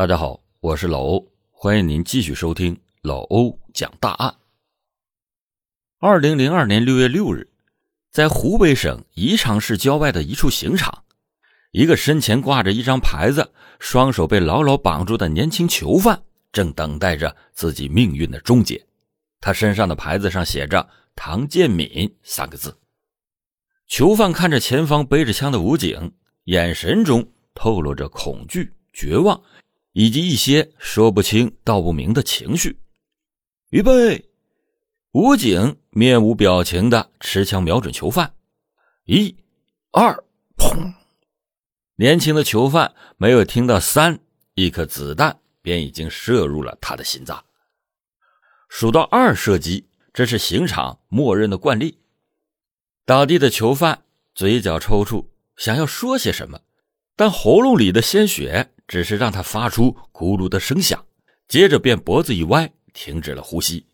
大家好，我是老欧，欢迎您继续收听老欧讲大案。二零零二年六月六日，在湖北省宜昌市郊外的一处刑场，一个身前挂着一张牌子、双手被牢牢绑住的年轻囚犯，正等待着自己命运的终结。他身上的牌子上写着“唐建敏”三个字。囚犯看着前方背着枪的武警，眼神中透露着恐惧、绝望。以及一些说不清道不明的情绪。预备，武警面无表情的持枪瞄准囚犯。一、二，砰！年轻的囚犯没有听到三，一颗子弹便已经射入了他的心脏。数到二射击，这是刑场默认的惯例。倒地的囚犯嘴角抽搐，想要说些什么，但喉咙里的鲜血。只是让他发出咕噜的声响，接着便脖子一歪，停止了呼吸。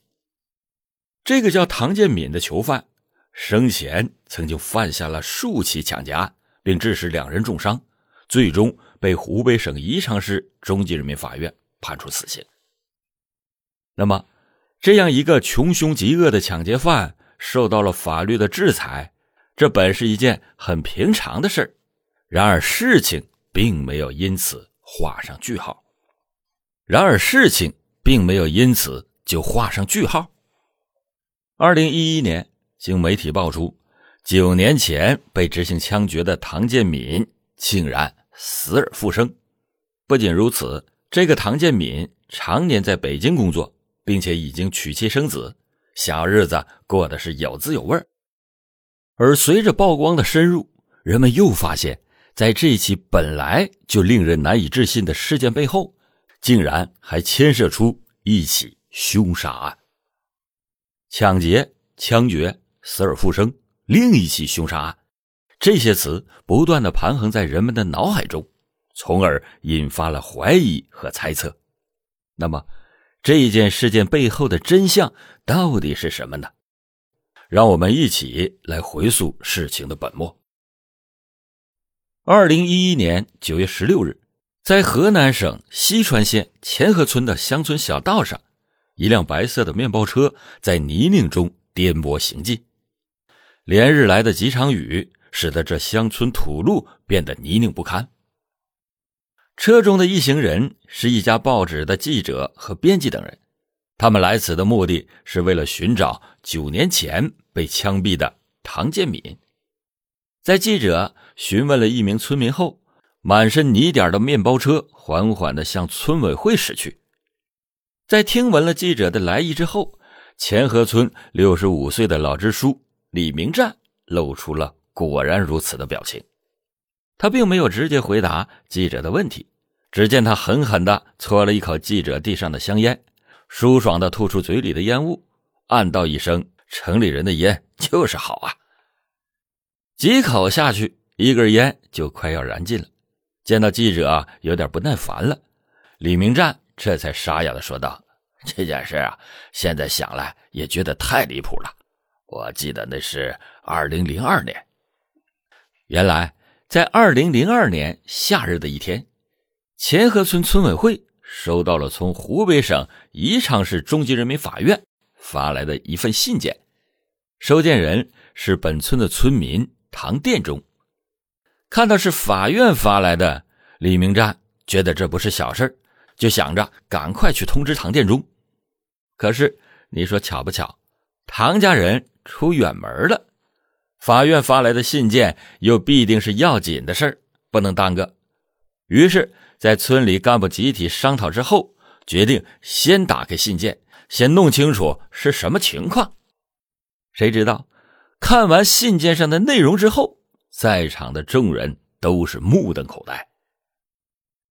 这个叫唐建敏的囚犯，生前曾经犯下了数起抢劫案，并致使两人重伤，最终被湖北省宜昌市中级人民法院判处死刑。那么，这样一个穷凶极恶的抢劫犯受到了法律的制裁，这本是一件很平常的事儿。然而，事情并没有因此。画上句号。然而，事情并没有因此就画上句号。二零一一年，经媒体爆出，九年前被执行枪决的唐建敏竟然死而复生。不仅如此，这个唐建敏常年在北京工作，并且已经娶妻生子，小日子过得是有滋有味儿而随着曝光的深入，人们又发现。在这起本来就令人难以置信的事件背后，竟然还牵涉出一起凶杀案。抢劫、枪决、死而复生，另一起凶杀案，这些词不断的盘横在人们的脑海中，从而引发了怀疑和猜测。那么，这件事件背后的真相到底是什么呢？让我们一起来回溯事情的本末。二零一一年九月十六日，在河南省西川县钱河村的乡村小道上，一辆白色的面包车在泥泞中颠簸行进。连日来的几场雨使得这乡村土路变得泥泞不堪。车中的一行人是一家报纸的记者和编辑等人，他们来此的目的是为了寻找九年前被枪毙的唐建敏。在记者询问了一名村民后，满身泥点的面包车缓缓地向村委会驶去。在听闻了记者的来意之后，钱河村六十五岁的老支书李明战露出了“果然如此”的表情。他并没有直接回答记者的问题，只见他狠狠地搓了一口记者递上的香烟，舒爽地吐出嘴里的烟雾，暗道一声：“城里人的烟就是好啊。”几口下去，一根烟就快要燃尽了。见到记者有点不耐烦了，李明战这才沙哑的说道：“这件事啊，现在想来也觉得太离谱了。我记得那是二零零二年。原来在二零零二年夏日的一天，钱河村村委会收到了从湖北省宜昌市中级人民法院发来的一份信件，收件人是本村的村民。”唐殿中，看到是法院发来的，李明战觉得这不是小事就想着赶快去通知唐殿中。可是你说巧不巧，唐家人出远门了，法院发来的信件又必定是要紧的事不能耽搁。于是，在村里干部集体商讨之后，决定先打开信件，先弄清楚是什么情况。谁知道？看完信件上的内容之后，在场的众人都是目瞪口呆。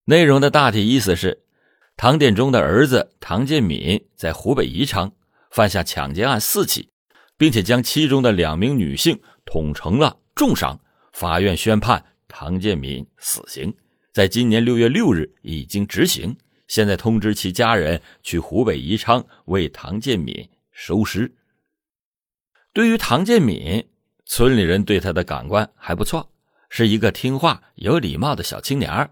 内容的大体意思是，唐殿中的儿子唐建敏在湖北宜昌犯下抢劫案四起，并且将其中的两名女性捅成了重伤。法院宣判唐建敏死刑，在今年六月六日已经执行。现在通知其家人去湖北宜昌为唐建敏收尸。对于唐建敏，村里人对他的感官还不错，是一个听话、有礼貌的小青年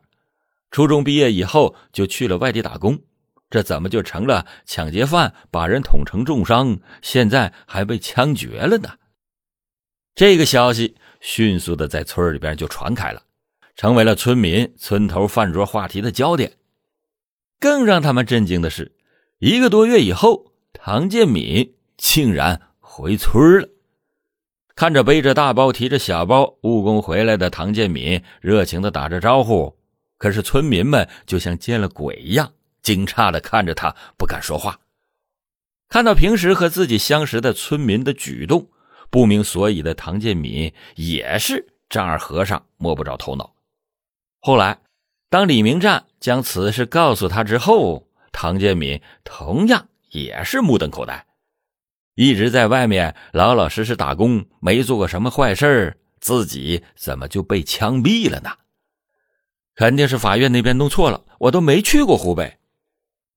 初中毕业以后就去了外地打工，这怎么就成了抢劫犯，把人捅成重伤，现在还被枪决了呢？这个消息迅速的在村里边就传开了，成为了村民村头饭桌话题的焦点。更让他们震惊的是，一个多月以后，唐建敏竟然回村了。看着背着大包、提着小包务工回来的唐建敏，热情的打着招呼。可是村民们就像见了鬼一样，惊诧的看着他，不敢说话。看到平时和自己相识的村民的举动，不明所以的唐建敏也是丈二和尚摸不着头脑。后来，当李明战将此事告诉他之后，唐建敏同样也是目瞪口呆。一直在外面老老实实打工，没做过什么坏事自己怎么就被枪毙了呢？肯定是法院那边弄错了，我都没去过湖北。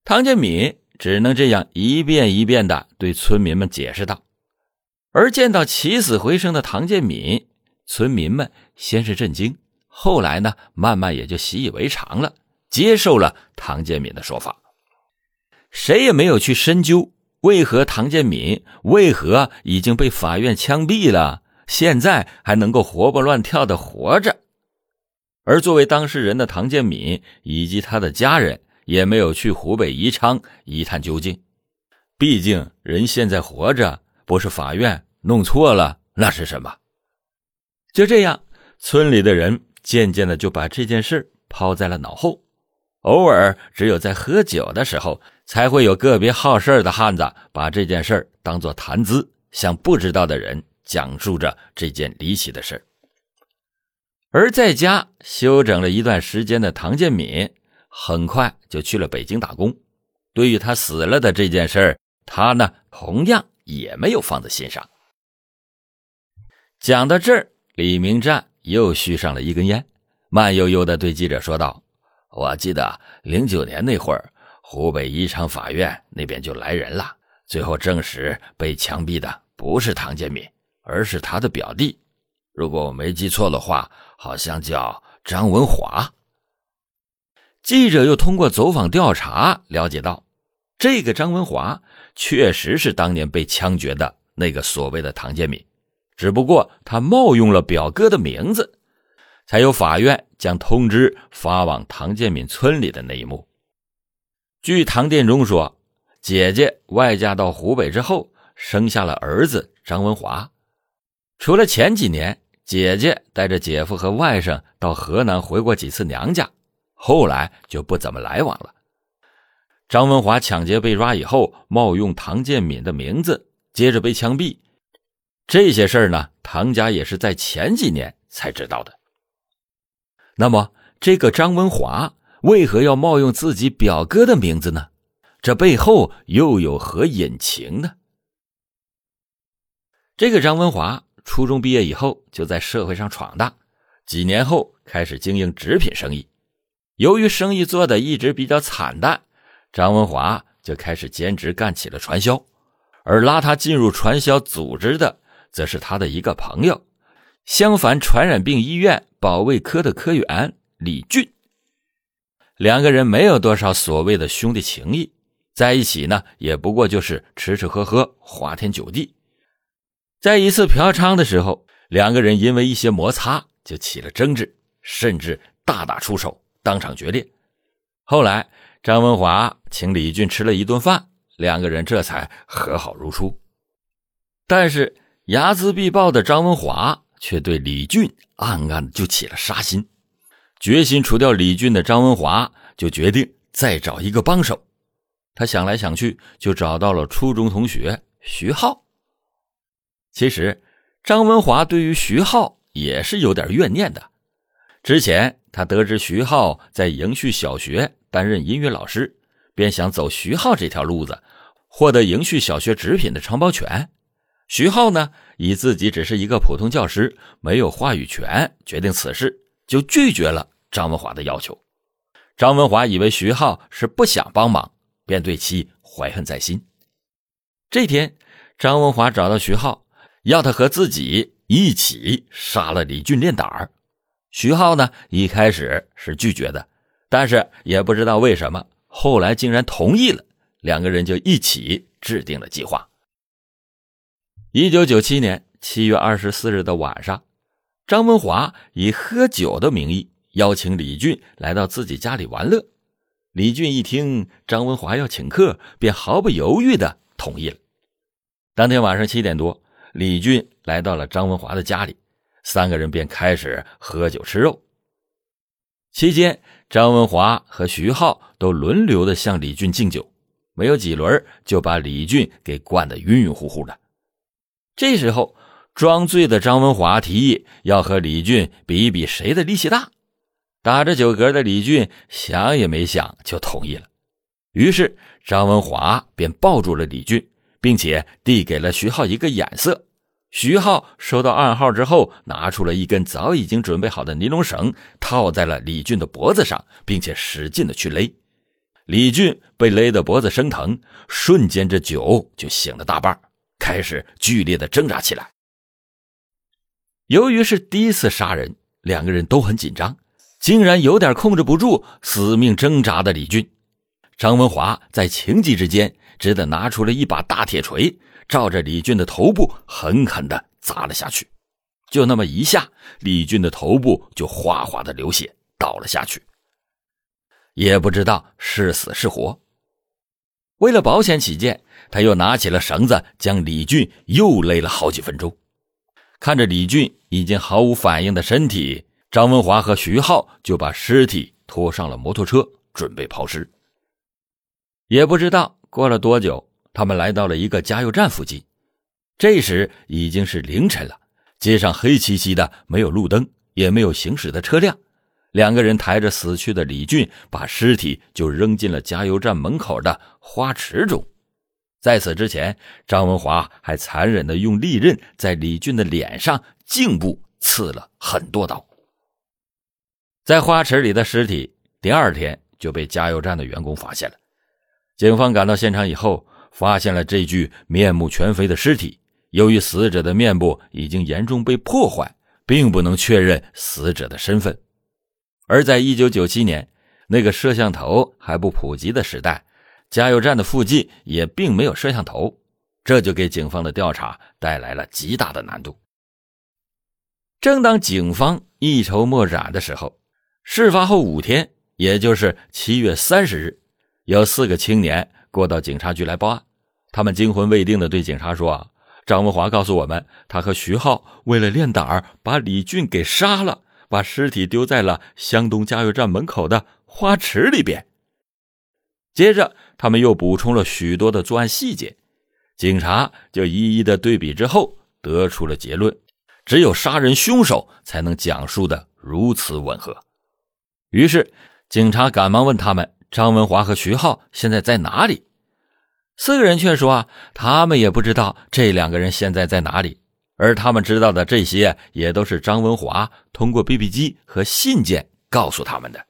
唐建敏只能这样一遍一遍的对村民们解释道。而见到起死回生的唐建敏，村民们先是震惊，后来呢，慢慢也就习以为常了，接受了唐建敏的说法。谁也没有去深究为何唐建敏为何已经被法院枪毙了，现在还能够活蹦乱跳的活着。而作为当事人的唐建敏以及他的家人也没有去湖北宜昌一探究竟，毕竟人现在活着，不是法院弄错了，那是什么？就这样，村里的人渐渐的就把这件事抛在了脑后，偶尔只有在喝酒的时候，才会有个别好事的汉子把这件事当做谈资，向不知道的人讲述着这件离奇的事而在家休整了一段时间的唐建敏，很快就去了北京打工。对于他死了的这件事他呢同样也没有放在心上。讲到这儿，李明战又续上了一根烟，慢悠悠的对记者说道：“我记得零九年那会儿，湖北宜昌法院那边就来人了，最后证实被枪毙的不是唐建敏，而是他的表弟。如果我没记错的话。”好像叫张文华。记者又通过走访调查了解到，这个张文华确实是当年被枪决的那个所谓的唐建敏，只不过他冒用了表哥的名字，才有法院将通知发往唐建敏村里的那一幕。据唐建忠说，姐姐外嫁到湖北之后，生下了儿子张文华，除了前几年。姐姐带着姐夫和外甥到河南回过几次娘家，后来就不怎么来往了。张文华抢劫被抓以后，冒用唐建敏的名字，接着被枪毙。这些事儿呢，唐家也是在前几年才知道的。那么，这个张文华为何要冒用自己表哥的名字呢？这背后又有何隐情呢？这个张文华。初中毕业以后，就在社会上闯荡。几年后，开始经营纸品生意。由于生意做的一直比较惨淡，张文华就开始兼职干起了传销。而拉他进入传销组织的，则是他的一个朋友——襄樊传染病医院保卫科的科员李俊。两个人没有多少所谓的兄弟情谊，在一起呢，也不过就是吃吃喝喝，花天酒地。在一次嫖娼的时候，两个人因为一些摩擦就起了争执，甚至大打出手，当场决裂。后来，张文华请李俊吃了一顿饭，两个人这才和好如初。但是，睚眦必报的张文华却对李俊暗暗就起了杀心，决心除掉李俊的张文华就决定再找一个帮手。他想来想去，就找到了初中同学徐浩。其实，张文华对于徐浩也是有点怨念的。之前他得知徐浩在迎旭小学担任音乐老师，便想走徐浩这条路子，获得迎旭小学纸品的承包权。徐浩呢，以自己只是一个普通教师，没有话语权决定此事，就拒绝了张文华的要求。张文华以为徐浩是不想帮忙，便对其怀恨在心。这天，张文华找到徐浩。要他和自己一起杀了李俊练胆儿，徐浩呢一开始是拒绝的，但是也不知道为什么，后来竟然同意了。两个人就一起制定了计划。一九九七年七月二十四日的晚上，张文华以喝酒的名义邀请李俊来到自己家里玩乐。李俊一听张文华要请客，便毫不犹豫的同意了。当天晚上七点多，李俊来到了张文华的家里，三个人便开始喝酒吃肉。期间，张文华和徐浩都轮流的向李俊敬酒。没有几轮，就把李俊给灌得晕晕乎乎的。这时候，装醉的张文华提议要和李俊比一比谁的力气大。打着酒嗝的李俊想也没想就同意了。于是，张文华便抱住了李俊，并且递给了徐浩一个眼色。徐浩收到暗号之后，拿出了一根早已经准备好的尼龙绳，套在了李俊的脖子上，并且使劲的去勒。李俊被勒得脖子生疼，瞬间这酒就醒了大半，开始剧烈的挣扎起来。由于是第一次杀人，两个人都很紧张，竟然有点控制不住死命挣扎的李俊。张文华在情急之间，只得拿出了一把大铁锤，照着李俊的头部狠狠的砸了下去。就那么一下，李俊的头部就哗哗的流血，倒了下去。也不知道是死是活。为了保险起见，他又拿起了绳子，将李俊又勒了好几分钟。看着李俊已经毫无反应的身体，张文华和徐浩就把尸体拖上了摩托车，准备抛尸。也不知道过了多久，他们来到了一个加油站附近。这时已经是凌晨了，街上黑漆漆的，没有路灯，也没有行驶的车辆。两个人抬着死去的李俊，把尸体就扔进了加油站门口的花池中。在此之前，张文华还残忍的用利刃在李俊的脸上、颈部刺了很多刀。在花池里的尸体，第二天就被加油站的员工发现了。警方赶到现场以后，发现了这具面目全非的尸体。由于死者的面部已经严重被破坏，并不能确认死者的身份。而在一九九七年那个摄像头还不普及的时代，加油站的附近也并没有摄像头，这就给警方的调查带来了极大的难度。正当警方一筹莫展的时候，事发后五天，也就是七月三十日，有四个青年过到警察局来报案。他们惊魂未定的对警察说：“张文华告诉我们，他和徐浩为了练胆儿，把李俊给杀了。”把尸体丢在了湘东加油站门口的花池里边。接着，他们又补充了许多的作案细节，警察就一一的对比之后，得出了结论：只有杀人凶手才能讲述的如此吻合。于是，警察赶忙问他们：“张文华和徐浩现在在哪里？”四个人却说：“啊，他们也不知道这两个人现在在哪里。”而他们知道的这些，也都是张文华通过 BB 机和信件告诉他们的。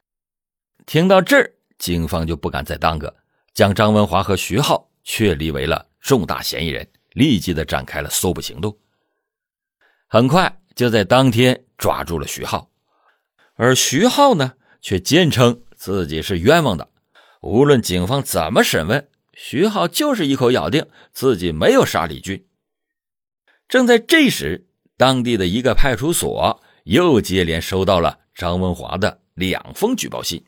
听到这儿，警方就不敢再耽搁，将张文华和徐浩确立为了重大嫌疑人，立即的展开了搜捕行动。很快就在当天抓住了徐浩，而徐浩呢，却坚称自己是冤枉的。无论警方怎么审问，徐浩就是一口咬定自己没有杀李军。正在这时，当地的一个派出所又接连收到了张文华的两封举报信。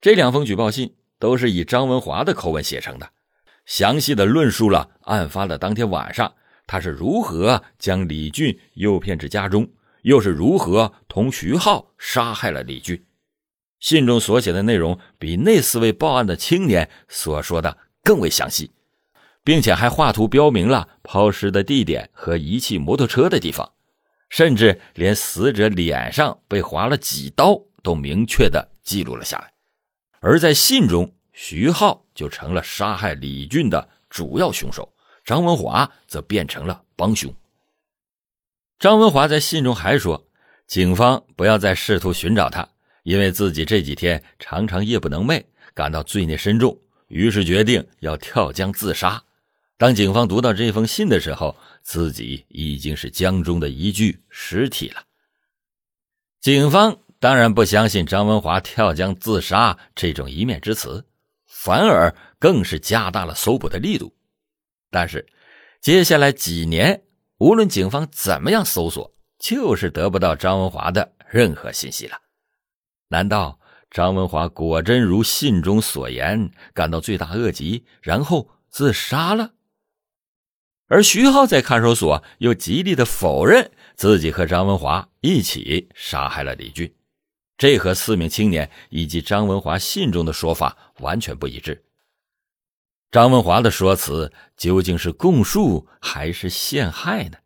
这两封举报信都是以张文华的口吻写成的，详细的论述了案发的当天晚上他是如何将李俊诱骗至家中，又是如何同徐浩杀害了李俊。信中所写的内容比那四位报案的青年所说的更为详细。并且还画图标明了抛尸的地点和遗弃摩托车的地方，甚至连死者脸上被划了几刀都明确的记录了下来。而在信中，徐浩就成了杀害李俊的主要凶手，张文华则变成了帮凶。张文华在信中还说，警方不要再试图寻找他，因为自己这几天常常夜不能寐，感到罪孽深重，于是决定要跳江自杀。当警方读到这封信的时候，自己已经是江中的一具尸体了。警方当然不相信张文华跳江自杀这种一面之词，反而更是加大了搜捕的力度。但是，接下来几年，无论警方怎么样搜索，就是得不到张文华的任何信息了。难道张文华果真如信中所言，感到罪大恶极，然后自杀了？而徐浩在看守所又极力的否认自己和张文华一起杀害了李俊，这和四名青年以及张文华信中的说法完全不一致。张文华的说辞究竟是供述还是陷害呢？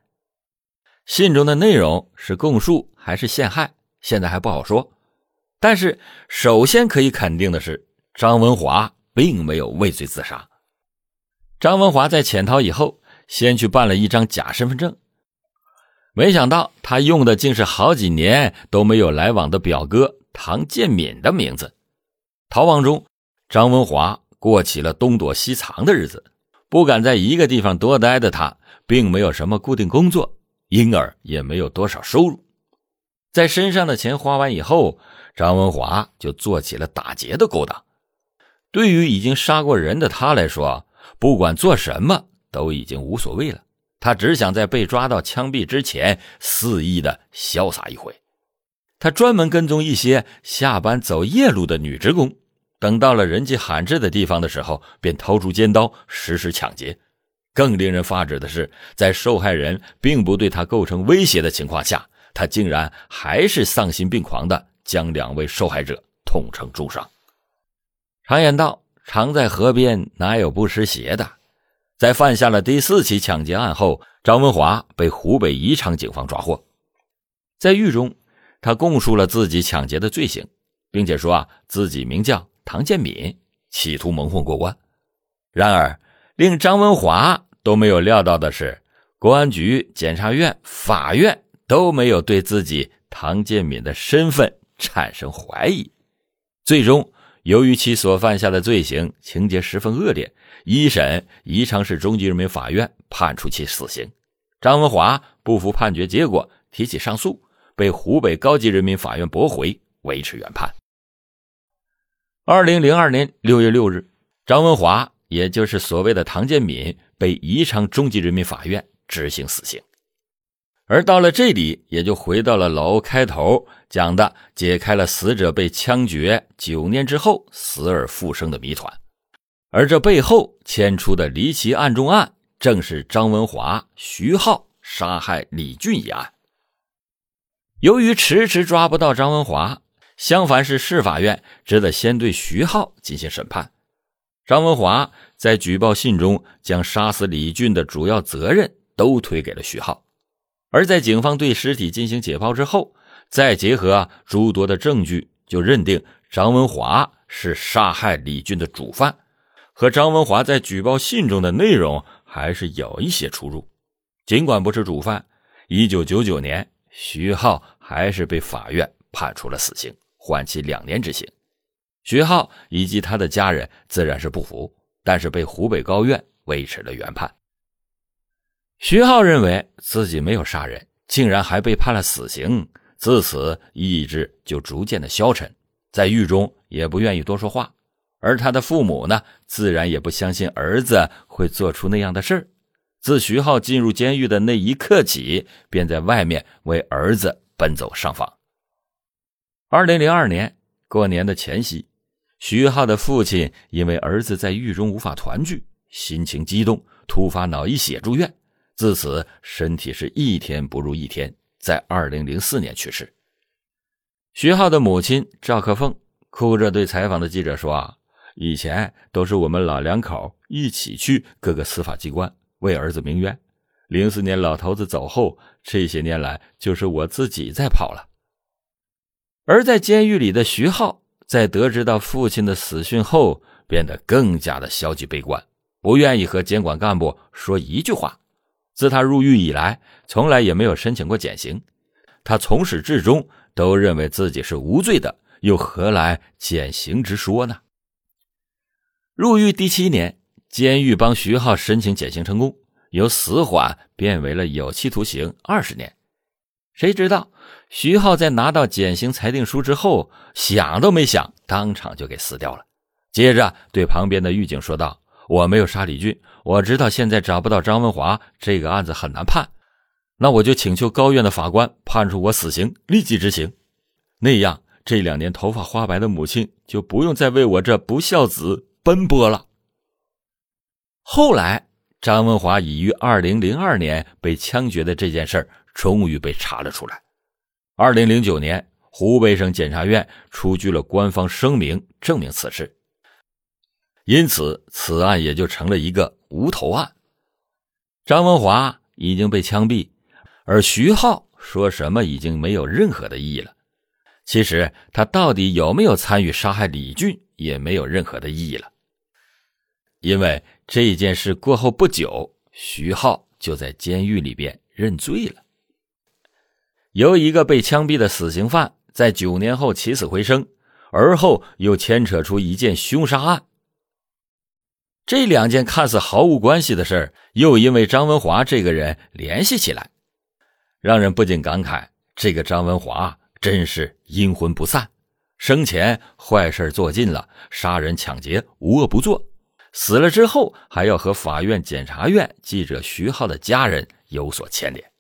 信中的内容是供述还是陷害，现在还不好说。但是首先可以肯定的是，张文华并没有畏罪自杀。张文华在潜逃以后。先去办了一张假身份证，没想到他用的竟是好几年都没有来往的表哥唐建敏的名字。逃亡中，张文华过起了东躲西藏的日子，不敢在一个地方多待的他，并没有什么固定工作，因而也没有多少收入。在身上的钱花完以后，张文华就做起了打劫的勾当。对于已经杀过人的他来说，不管做什么。都已经无所谓了，他只想在被抓到枪毙之前肆意的潇洒一回。他专门跟踪一些下班走夜路的女职工，等到了人迹罕至的地方的时候，便掏出尖刀实施抢劫。更令人发指的是，在受害人并不对他构成威胁的情况下，他竟然还是丧心病狂的将两位受害者捅成重伤。常言道：“常在河边，哪有不湿鞋的？”在犯下了第四起抢劫案后，张文华被湖北宜昌警方抓获。在狱中，他供述了自己抢劫的罪行，并且说啊，自己名叫唐建敏，企图蒙混过关。然而，令张文华都没有料到的是，公安局、检察院、法院都没有对自己唐建敏的身份产生怀疑。最终，由于其所犯下的罪行情节十分恶劣。一审宜昌市中级人民法院判处其死刑，张文华不服判决结果，提起上诉，被湖北高级人民法院驳回，维持原判。二零零二年六月六日，张文华，也就是所谓的唐建敏，被宜昌中级人民法院执行死刑。而到了这里，也就回到了老欧开头讲的，解开了死者被枪决九年之后死而复生的谜团。而这背后牵出的离奇案中案，正是张文华、徐浩杀害李俊一案。由于迟迟抓不到张文华，相反是市法院只得先对徐浩进行审判。张文华在举报信中将杀死李俊的主要责任都推给了徐浩，而在警方对尸体进行解剖之后，再结合诸多的证据，就认定张文华是杀害李俊的主犯。和张文华在举报信中的内容还是有一些出入。尽管不是主犯，一九九九年，徐浩还是被法院判处了死刑，缓期两年执行。徐浩以及他的家人自然是不服，但是被湖北高院维持了原判。徐浩认为自己没有杀人，竟然还被判了死刑，自此意志就逐渐的消沉，在狱中也不愿意多说话。而他的父母呢，自然也不相信儿子会做出那样的事儿。自徐浩进入监狱的那一刻起，便在外面为儿子奔走上访。二零零二年过年的前夕，徐浩的父亲因为儿子在狱中无法团聚，心情激动，突发脑溢血住院，自此身体是一天不如一天，在二零零四年去世。徐浩的母亲赵克凤哭着对采访的记者说：“啊。”以前都是我们老两口一起去各个司法机关为儿子鸣冤。零四年老头子走后，这些年来就是我自己在跑了。而在监狱里的徐浩，在得知到父亲的死讯后，变得更加的消极悲观，不愿意和监管干部说一句话。自他入狱以来，从来也没有申请过减刑。他从始至终都认为自己是无罪的，又何来减刑之说呢？入狱第七年，监狱帮徐浩申请减刑成功，由死缓变为了有期徒刑二十年。谁知道徐浩在拿到减刑裁定书之后，想都没想，当场就给撕掉了。接着对旁边的狱警说道：“我没有杀李俊，我知道现在找不到张文华，这个案子很难判，那我就请求高院的法官判处我死刑，立即执行。那样，这两年头发花白的母亲就不用再为我这不孝子奔波了。”后来，张文华已于二零零二年被枪决的这件事儿，终于被查了出来。二零零九年，湖北省检察院出具了官方声明，证明此事。因此，此案也就成了一个无头案。张文华已经被枪毙，而徐浩说什么已经没有任何的意义了。其实，他到底有没有参与杀害李俊，也没有任何的意义了。因为这件事过后不久，徐浩就在监狱里边认罪了。由一个被枪毙的死刑犯，在九年后起死回生，而后又牵扯出一件凶杀案。这两件看似毫无关系的事又因为张文华这个人联系起来，让人不禁感慨：这个张文华真是阴魂不散，生前坏事做尽了，杀人抢劫无恶不作，死了之后还要和法院、检察院、记者徐浩的家人有所牵连。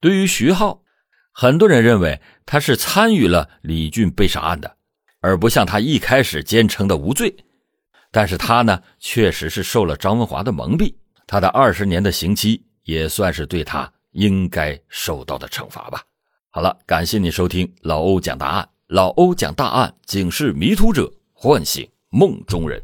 对于徐浩，很多人认为他是参与了李俊被杀案的，而不像他一开始坚称的无罪。但是他呢，确实是受了张文华的蒙蔽，他的二十年的刑期也算是对他应该受到的惩罚吧。好了，感谢你收听老欧讲答案，老欧讲大案，警示迷途者，唤醒梦中人。